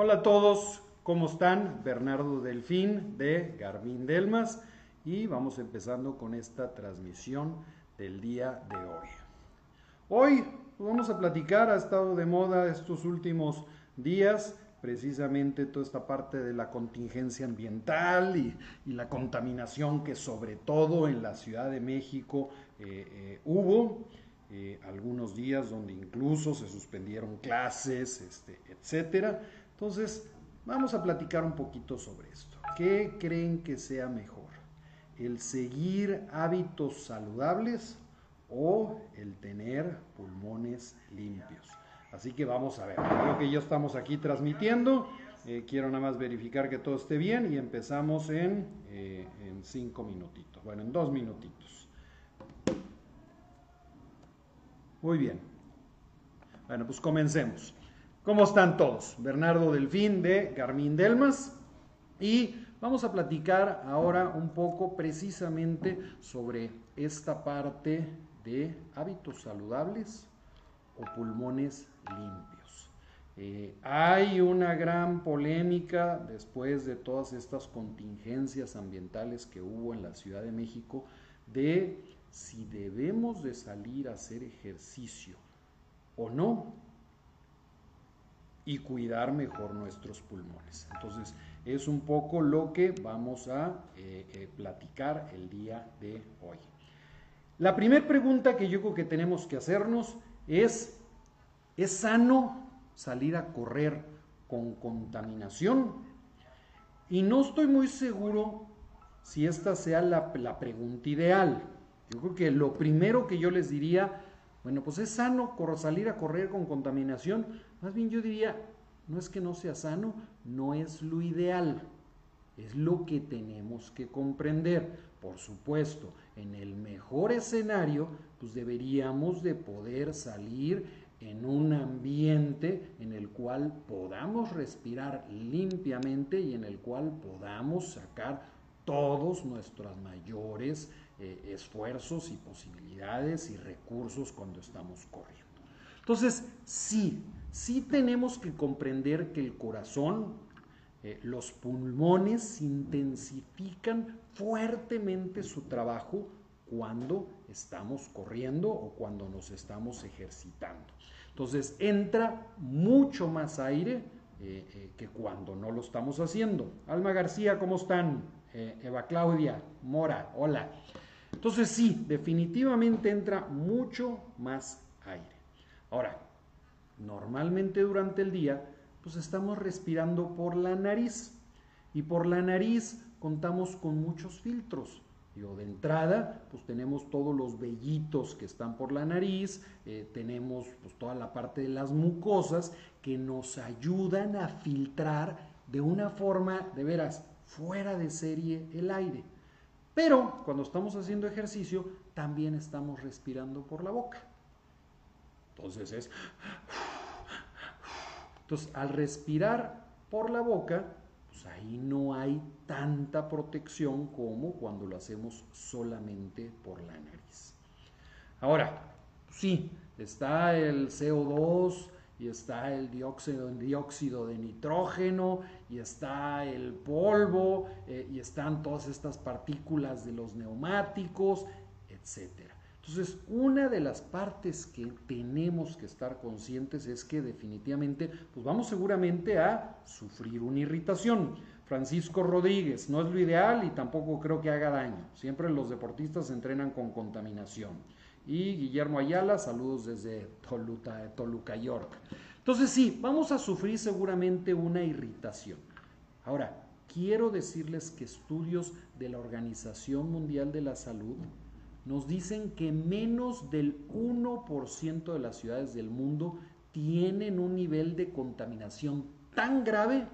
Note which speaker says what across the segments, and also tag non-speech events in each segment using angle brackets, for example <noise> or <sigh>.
Speaker 1: Hola a todos, ¿cómo están? Bernardo Delfín de Garmin Delmas y vamos empezando con esta transmisión del día de hoy. Hoy vamos a platicar, ha estado de moda estos últimos días precisamente toda esta parte de la contingencia ambiental y, la contaminación que sobre todo en la Ciudad de México eh, eh, hubo. Eh, algunos días donde incluso se suspendieron clases, este, etcétera. Entonces, vamos a platicar un poquito sobre esto. ¿Qué creen que sea mejor? ¿El seguir hábitos saludables o el tener pulmones limpios? Así que vamos a ver. Creo que ya estamos aquí transmitiendo. Eh, quiero nada más verificar que todo esté bien y empezamos en, eh, en cinco minutitos. Bueno, en dos minutitos. Muy bien. Bueno, pues comencemos. ¿Cómo están todos? Bernardo Delfín de Garmin Delmas y vamos a platicar ahora un poco precisamente sobre esta parte de hábitos saludables o pulmones limpios. Eh, hay una gran polémica después de todas estas contingencias ambientales que hubo en la Ciudad de México de si debemos de salir a hacer ejercicio o no y cuidar mejor nuestros pulmones. Entonces, es un poco lo que vamos a eh, eh, platicar el día de hoy. La primera pregunta que yo creo que tenemos que hacernos es ¿Es sano salir a correr con contaminación? Y no estoy muy seguro si esta sea la, pregunta ideal. Yo creo que lo primero que yo les diría, bueno, pues es sano salir a correr con contaminación. Más bien yo diría, no es que no sea sano, no es lo ideal. Es lo que tenemos que comprender. Por supuesto, en el mejor escenario, pues deberíamos de poder salir en un ambiente en el cual podamos respirar limpiamente y en el cual podamos sacar todos nuestros mayores eh, esfuerzos y posibilidades y recursos cuando estamos corriendo. Entonces, sí, sí tenemos que comprender que el corazón, eh, los pulmones intensifican fuertemente su trabajo cuando estamos corriendo o cuando nos estamos ejercitando. Entonces entra mucho más aire eh, que cuando no lo estamos haciendo. Alma García, ¿cómo están? Eva Claudia, Mora, hola. Entonces sí, definitivamente entra mucho más aire. Ahora, normalmente durante el día, pues estamos respirando por la nariz. Y por la nariz contamos con muchos filtros de entrada, pues tenemos todos los vellitos que están por la nariz, eh, tenemos pues, toda la parte de las mucosas que nos ayudan a filtrar de una forma, de veras, fuera de serie el aire. Pero cuando estamos haciendo ejercicio, también estamos respirando por la boca. Entonces es... Entonces, al respirar por la boca, pues ahí no hay tanta protección como cuando lo hacemos solamente por la nariz. Ahora, sí, está el CO2 y está el dióxido, dióxido de nitrógeno y está el polvo eh, y están todas estas partículas de los neumáticos, etcétera. Entonces, una de las partes que tenemos que estar conscientes es que definitivamente, pues vamos seguramente a sufrir una irritación. Francisco Rodríguez, no es lo ideal y tampoco creo que haga daño. Siempre los deportistas entrenan con contaminación. Y Guillermo Ayala, saludos desde Toluca, Toluca, York. Entonces sí, vamos a sufrir seguramente una irritación. Ahora, quiero decirles que estudios de la Organización Mundial de la Salud nos dicen que menos del 1% de las ciudades del mundo tienen un nivel de contaminación tan grave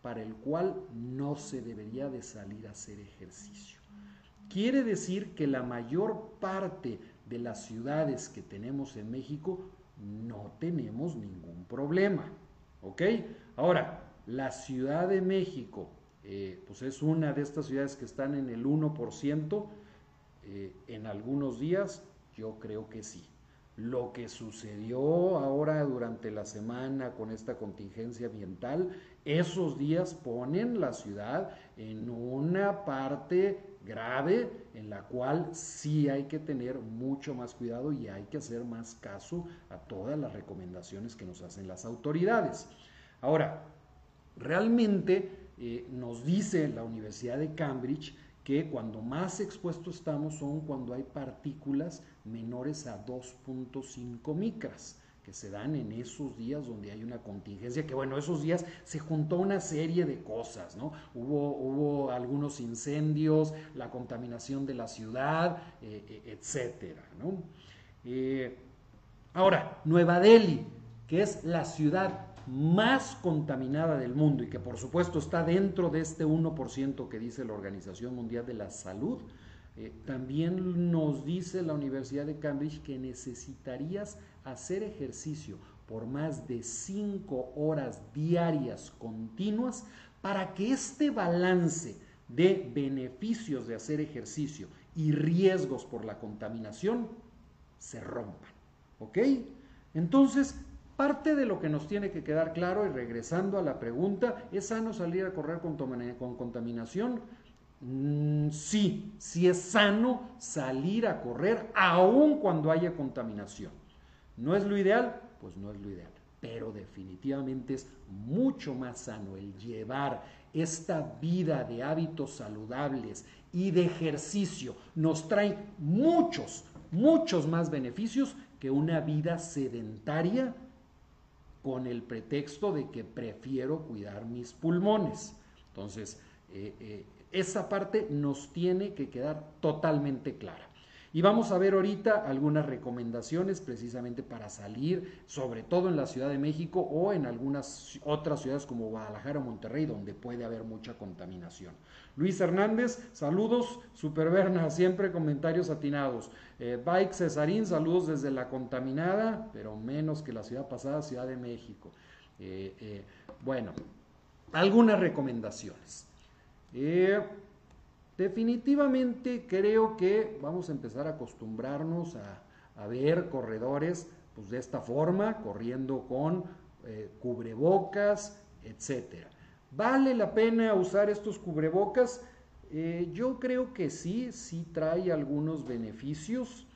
Speaker 1: para el cual no se debería de salir a hacer ejercicio. Quiere decir que la mayor parte de las ciudades que tenemos en México no tenemos ningún problema. ¿Ok? Ahora, la Ciudad de México, eh, pues es una de estas ciudades que están en el 1%, eh, en algunos días yo creo que sí. lo que sucedió ahora durante la semana con esta contingencia ambiental, esos días ponen la ciudad en una parte grave en la cual sí hay que tener mucho más cuidado y hay que hacer más caso a todas las recomendaciones que nos hacen las autoridades. Ahora, realmente eh, nos dice la Universidad de Cambridge que cuando más expuestos estamos son cuando hay partículas menores a 2.5 micras que se dan en esos días donde hay una contingencia, que bueno, esos días se juntó una serie de cosas, ¿no? Hubo, hubo algunos incendios, la contaminación de la ciudad, eh, eh, etcétera, ¿no? Eh, ahora, Nueva Delhi, que es la ciudad más contaminada del mundo y que por supuesto está dentro de este 1% que dice la Organización Mundial de la Salud, también nos dice la Universidad de Cambridge que necesitarías hacer ejercicio por más de 5 horas diarias continuas para que este balance de beneficios de hacer ejercicio y riesgos por la contaminación se rompan. ¿Ok? Entonces, Parte de lo que nos tiene que quedar claro, y regresando a la pregunta, ¿es sano salir a correr con, contaminación? Mm, sí, sí es sano salir a correr aun cuando haya contaminación. ¿No es lo ideal? Pues no es lo ideal. Pero definitivamente es mucho más sano el llevar esta vida de hábitos saludables y de ejercicio. Nos trae muchos, muchos más beneficios que una vida sedentaria con el pretexto de que prefiero cuidar mis pulmones. Entonces, eh, eh, esa parte nos tiene que quedar totalmente clara. Y vamos a ver ahorita algunas recomendaciones precisamente para salir, sobre todo en la Ciudad de México o en algunas otras ciudades como Guadalajara o Monterrey, donde puede haber mucha contaminación. Luis Hernández, saludos. Superberna, <laughs> siempre comentarios atinados. Eh, Bike Cesarín, saludos desde la contaminada, pero menos que la ciudad pasada, Ciudad de México. Eh, eh, bueno, algunas recomendaciones. Definitivamente creo que vamos a empezar a acostumbrarnos a, ver corredores pues, de esta forma, corriendo con cubrebocas, etcétera. ¿Vale la pena usar estos cubrebocas? Eh, yo creo que sí, sí trae algunos beneficios,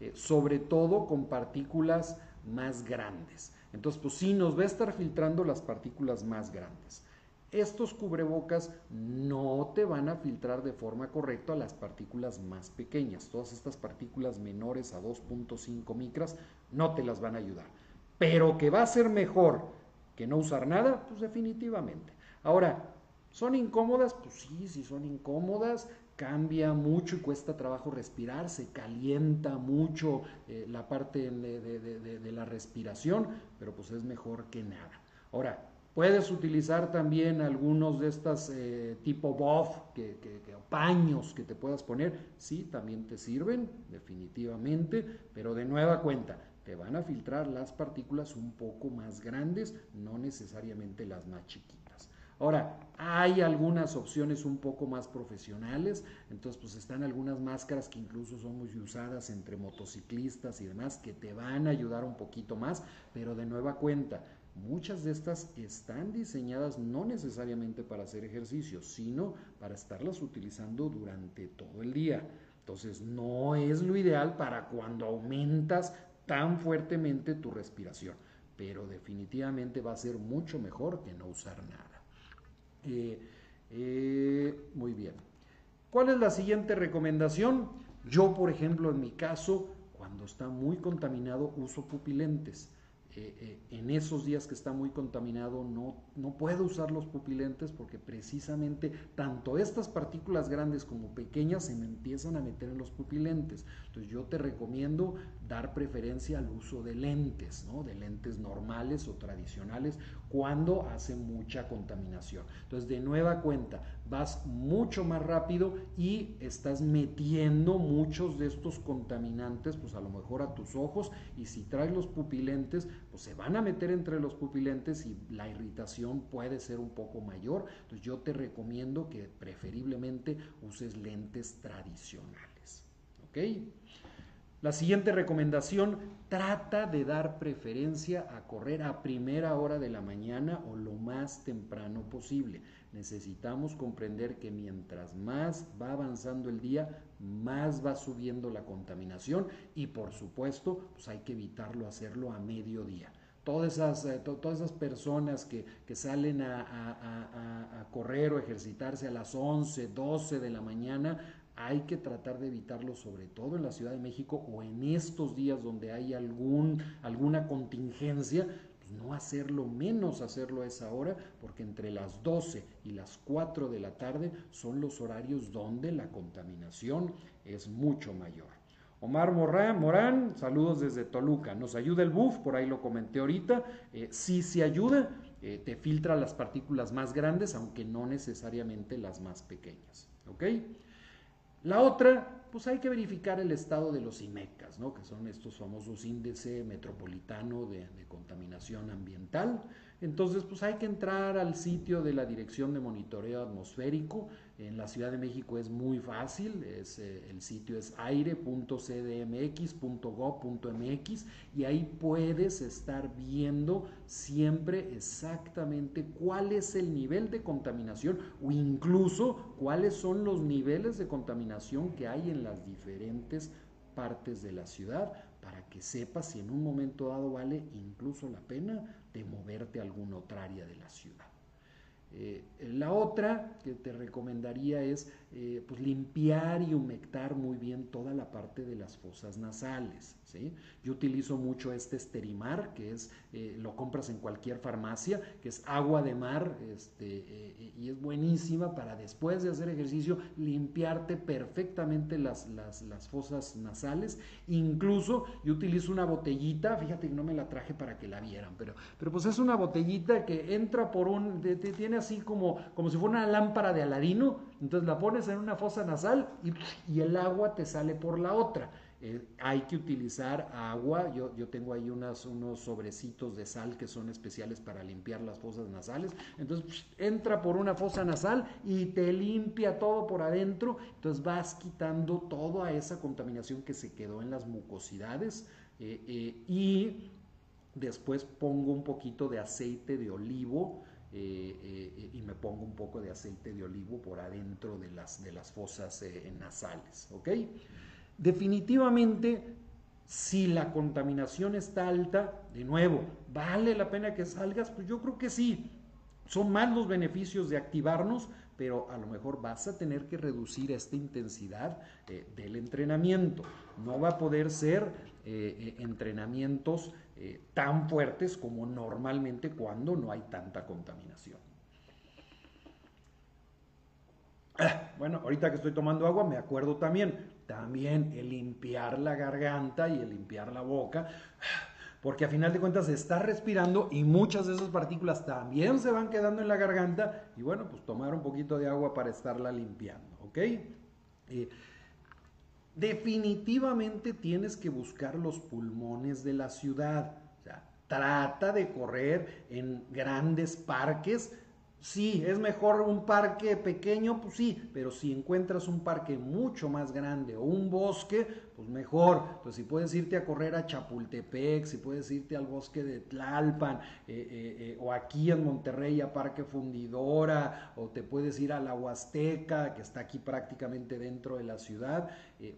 Speaker 1: eh, sobre todo con partículas más grandes. Entonces, pues sí, nos va a estar filtrando las partículas más grandes. Estos cubrebocas no te van a filtrar de forma correcta las partículas más pequeñas. Todas estas partículas menores a 2.5 micras no te las van a ayudar. Pero que va a ser mejor que no usar nada, pues definitivamente. Ahora, ¿son incómodas? Pues sí, sí son incómodas, cambia mucho y cuesta trabajo respirar, se calienta mucho eh, la parte de, la respiración, pero pues es mejor que nada. Ahora, puedes utilizar también algunos de estas eh, tipo buff, que, paños que te puedas poner, sí, también te sirven, definitivamente, pero de nueva cuenta, te van a filtrar las partículas un poco más grandes, no necesariamente las más chiquitas. Ahora, hay algunas opciones un poco más profesionales, entonces pues están algunas máscaras que incluso son muy usadas entre motociclistas y demás que te van a ayudar un poquito más, pero de nueva cuenta, muchas de estas están diseñadas no necesariamente para hacer ejercicio, sino para estarlas utilizando durante todo el día. Entonces no es lo ideal para cuando aumentas tan fuertemente tu respiración, pero definitivamente va a ser mucho mejor que no usar nada. Eh, eh, muy bien. ¿Cuál es la siguiente recomendación? Yo, por ejemplo, en mi caso, cuando está muy contaminado, uso pupilentes. Eh, eh, en esos días que está muy contaminado no, no puedo usar los pupilentes porque precisamente tanto estas partículas grandes como pequeñas se me empiezan a meter en los pupilentes. Entonces yo te recomiendo dar preferencia al uso de lentes, ¿no? de lentes normales o tradicionales cuando hace mucha contaminación. Entonces de nueva cuenta, vas mucho más rápido y estás metiendo muchos de estos contaminantes, pues a lo mejor a tus ojos y si traes los pupilentes, pues se van a meter entre los pupilentes y la irritación puede ser un poco mayor. Entonces yo te recomiendo que preferiblemente uses lentes tradicionales. ¿Ok? La siguiente recomendación, trata de dar preferencia a correr a primera hora de la mañana o lo más temprano posible. Necesitamos comprender que mientras más va avanzando el día, más va subiendo la contaminación y por supuesto, pues hay que evitarlo hacerlo a mediodía. Todas esas, eh, todas esas personas que, salen a, a, correr o ejercitarse a las 11, 12 de la mañana, hay que tratar de evitarlo, sobre todo en la Ciudad de México o en estos días donde hay algún, alguna contingencia, pues no hacerlo menos hacerlo a esa hora, porque entre las 12 y las 4 de la tarde son los horarios donde la contaminación es mucho mayor. Omar Morán, Morán, saludos desde Toluca. Nos ayuda el buff, por ahí lo comenté ahorita. Eh, sí, sí ayuda, eh, te filtra las partículas más grandes, aunque no necesariamente las más pequeñas. ¿Ok? La otra, pues hay que verificar el estado de los IMECAS, ¿no? que son estos famosos índices metropolitano de, contaminación ambiental. Entonces, pues hay que entrar al sitio de la Dirección de Monitoreo Atmosférico. En la Ciudad de México es muy fácil, es, eh, el sitio es aire.cdmx.gov.mx y ahí puedes estar viendo siempre exactamente cuál es el nivel de contaminación o incluso cuáles son los niveles de contaminación que hay en las diferentes partes de la ciudad para que sepas si en un momento dado vale incluso la pena de moverte a alguna otra área de la ciudad. Eh, la otra que te recomendaría es eh, pues limpiar y humectar muy bien toda la parte de las fosas nasales. ¿sí? Yo utilizo mucho este esterimar, que es, eh, lo compras en cualquier farmacia, que es agua de mar, este, y es buenísima para después de hacer ejercicio limpiarte perfectamente las, las, las, fosas nasales. Incluso yo utilizo una botellita, fíjate que no me la traje para que la vieran, pero, pero pues es una botellita que entra por un, tiene así como, como si fuera una lámpara de Aladino, entonces la pones en una fosa nasal y, el agua te sale por la otra. Eh, hay que utilizar agua, yo, yo tengo ahí unos sobrecitos de sal que son especiales para limpiar las fosas nasales, entonces entra por una fosa nasal y te limpia todo por adentro, entonces vas quitando toda esa contaminación que se quedó en las mucosidades eh, eh, y después pongo un poquito de aceite de olivo, eh, eh, y me pongo un poco de aceite de olivo por adentro de las, de las fosas eh, nasales. ¿ok? Definitivamente, si la contaminación está alta, de nuevo, ¿vale la pena que salgas? Pues yo creo que sí. Son más los beneficios de activarnos, pero a lo mejor vas a tener que reducir esta intensidad del entrenamiento. No va a poder ser entrenamientos eh, tan fuertes como normalmente cuando no hay tanta contaminación. Ah, bueno, ahorita que estoy tomando agua me acuerdo también, también el limpiar la garganta y el limpiar la boca, porque a final de cuentas se está respirando y muchas de esas partículas también se van quedando en la garganta y bueno, pues tomar un poquito de agua para estarla limpiando, ¿ok? Eh, definitivamente tienes que buscar los pulmones de la ciudad. O sea, trata de correr en grandes parques Sí, es mejor un parque pequeño, pues sí, pero si encuentras un parque mucho más grande o un bosque, pues mejor. Entonces, si puedes irte a correr a Chapultepec, si puedes irte al bosque de Tlalpan, eh, eh, eh, o aquí en Monterrey a Parque Fundidora, o te puedes ir a la Huasteca, que está aquí prácticamente dentro de la ciudad,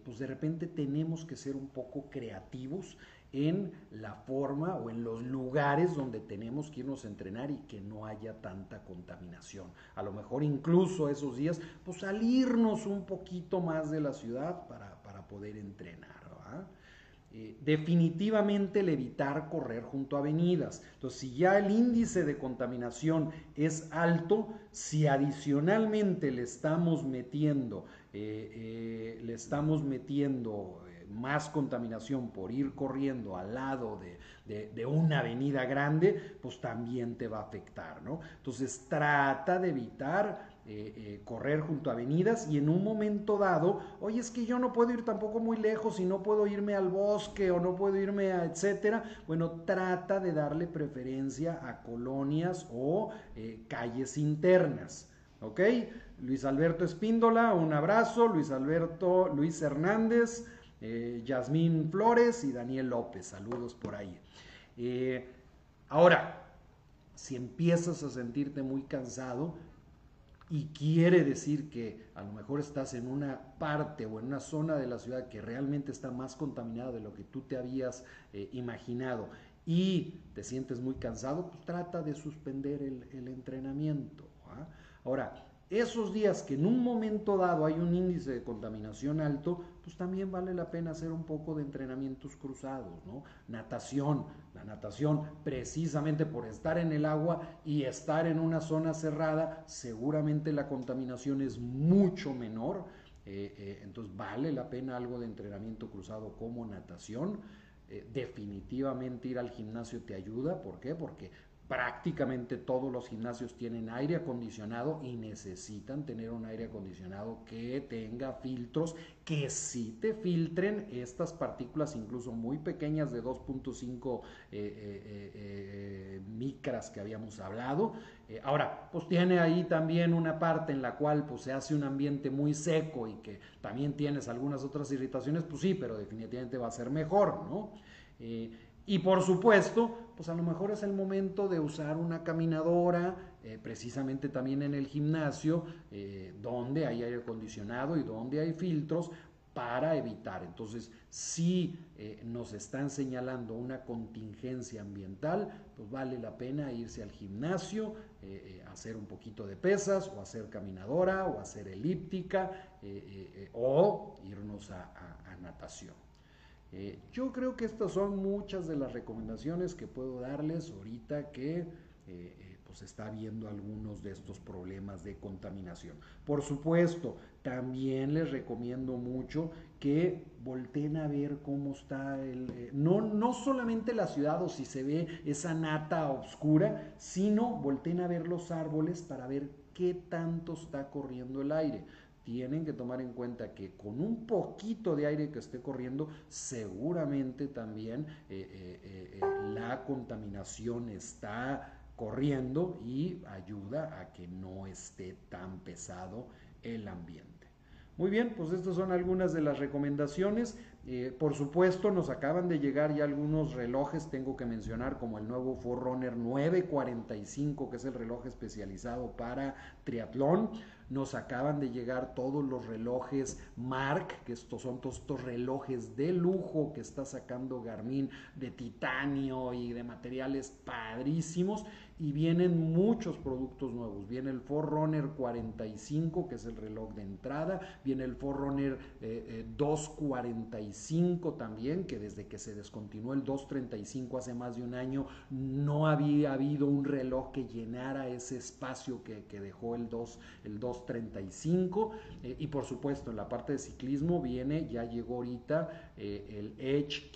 Speaker 1: pues de repente tenemos que ser un poco creativos en la forma o en los lugares donde tenemos que irnos a entrenar y que no haya tanta contaminación. A lo mejor incluso esos días, pues salirnos un poquito más de la ciudad para, poder entrenar. Eh, definitivamente el evitar correr junto a avenidas. Entonces, si ya el índice de contaminación es alto, si adicionalmente le estamos metiendo, eh, eh, le estamos metiendo más contaminación por ir corriendo al lado de, una avenida grande, pues también te va a afectar, ¿no? Entonces trata de evitar eh, eh, correr junto a avenidas y en un momento dado, oye, es que yo no puedo ir tampoco muy lejos y no puedo irme al bosque o no puedo irme a etcétera. Bueno, trata de darle preferencia a colonias o eh, calles internas. ¿Ok? Luis Alberto Espíndola, un abrazo. Luis Alberto, Luis Hernández, eh, Yasmín Flores y Daniel López, saludos por ahí. ahora, si empiezas a sentirte muy cansado, y quiere decir que a lo mejor estás en una parte o en una zona de la ciudad que realmente está más contaminada de lo que tú te habías eh, imaginado y te sientes muy cansado, pues trata de suspender el, entrenamiento. ¿ah? Ahora, esos días que en un momento dado hay un índice de contaminación alto, pues también vale la pena hacer un poco de entrenamientos cruzados, ¿no? Natación, la natación precisamente por estar en el agua y estar en una zona cerrada, seguramente la contaminación es mucho menor, eh, eh, entonces vale la pena algo de entrenamiento cruzado como natación. Eh, definitivamente ir al gimnasio te ayuda, ¿por qué? Porque prácticamente todos los gimnasios tienen aire acondicionado y necesitan tener un aire acondicionado que tenga filtros que sí te filtren estas partículas incluso muy pequeñas de 2.5 eh, eh, eh, micras que habíamos hablado. ahora, pues tiene ahí también una parte en la cual pues se hace un ambiente muy seco y que también tienes algunas otras irritaciones, pues sí, pero definitivamente va a ser mejor, ¿no? Y por supuesto, pues a lo mejor es el momento de usar una caminadora, eh, precisamente también en el gimnasio, eh, donde hay aire acondicionado y donde hay filtros para evitar. Entonces, si eh, nos están señalando una contingencia ambiental, pues vale la pena irse al gimnasio, hacer un poquito de pesas, o hacer caminadora, o hacer elíptica, o irnos a natación. Eh, yo creo que estas son muchas de las recomendaciones que puedo darles ahorita que eh, eh, pues está viendo algunos de estos problemas de contaminación. Por supuesto, también les recomiendo mucho que volteen a ver cómo está el, no, no solamente la ciudad o si se ve esa nata oscura, sino volteen a ver los árboles para ver qué tanto está corriendo el aire tienen que tomar en cuenta que con un poquito de aire que esté corriendo, seguramente también eh, eh, eh, la contaminación está corriendo y ayuda a que no esté tan pesado el ambiente. Muy bien, pues estas son algunas de las recomendaciones. por supuesto, nos acaban de llegar ya algunos relojes, tengo que mencionar como el nuevo Forerunner 945, que es el reloj especializado para triatlón. Nos acaban de llegar todos los relojes Mark, que estos son todos estos relojes de lujo que está sacando Garmin de titanio y de materiales padrísimos y vienen muchos productos nuevos. Viene el Forerunner 45, que es el reloj de entrada, viene el Forerunner 245 eh, eh, también, que desde que se descontinuó el 235 hace más de un año, no había habido un reloj que llenara ese espacio que, dejó el, 2, el 235. Eh, y por supuesto, en la parte de ciclismo viene, ya llegó ahorita el Edge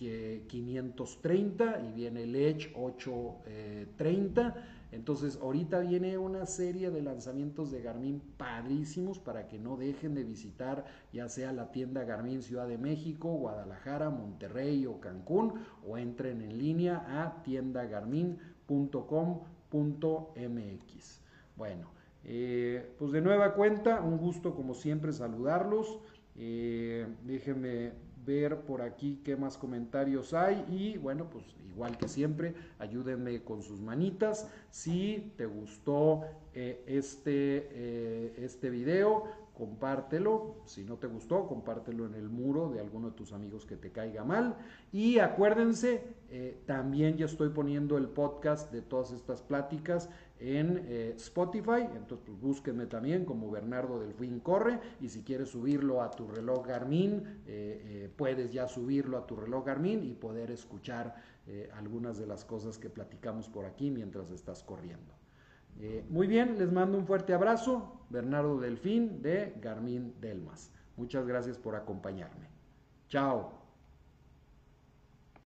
Speaker 1: 530 y viene el Edge 830 entonces, ahorita viene una serie de lanzamientos de Garmin padrísimos para que no dejen de visitar ya sea la tienda Garmin Ciudad de México, Guadalajara, Monterrey o Cancún o entren en línea a tiendagarmin.com.mx. Bueno, eh, pues de nueva cuenta, un gusto como siempre saludarlos. Eh, déjenme ver por aquí qué más comentarios hay y bueno, pues igual que siempre, ayúdenme con sus manitas. Si te gustó eh, este, este video, compártelo. Si no te gustó, compártelo en el muro de alguno de tus amigos que te caiga mal. Y acuérdense, también ya estoy poniendo el podcast de todas estas pláticas en eh, Spotify, entonces pues, búsquenme también como Bernardo Delfín Corre y si quieres subirlo a tu reloj Garmin, eh, puedes ya subirlo a tu reloj Garmin y poder escuchar algunas de las cosas que platicamos por aquí mientras estás corriendo. muy bien, les mando un fuerte abrazo, Bernardo Delfín de Garmin Delmas. Muchas gracias por acompañarme. Chao.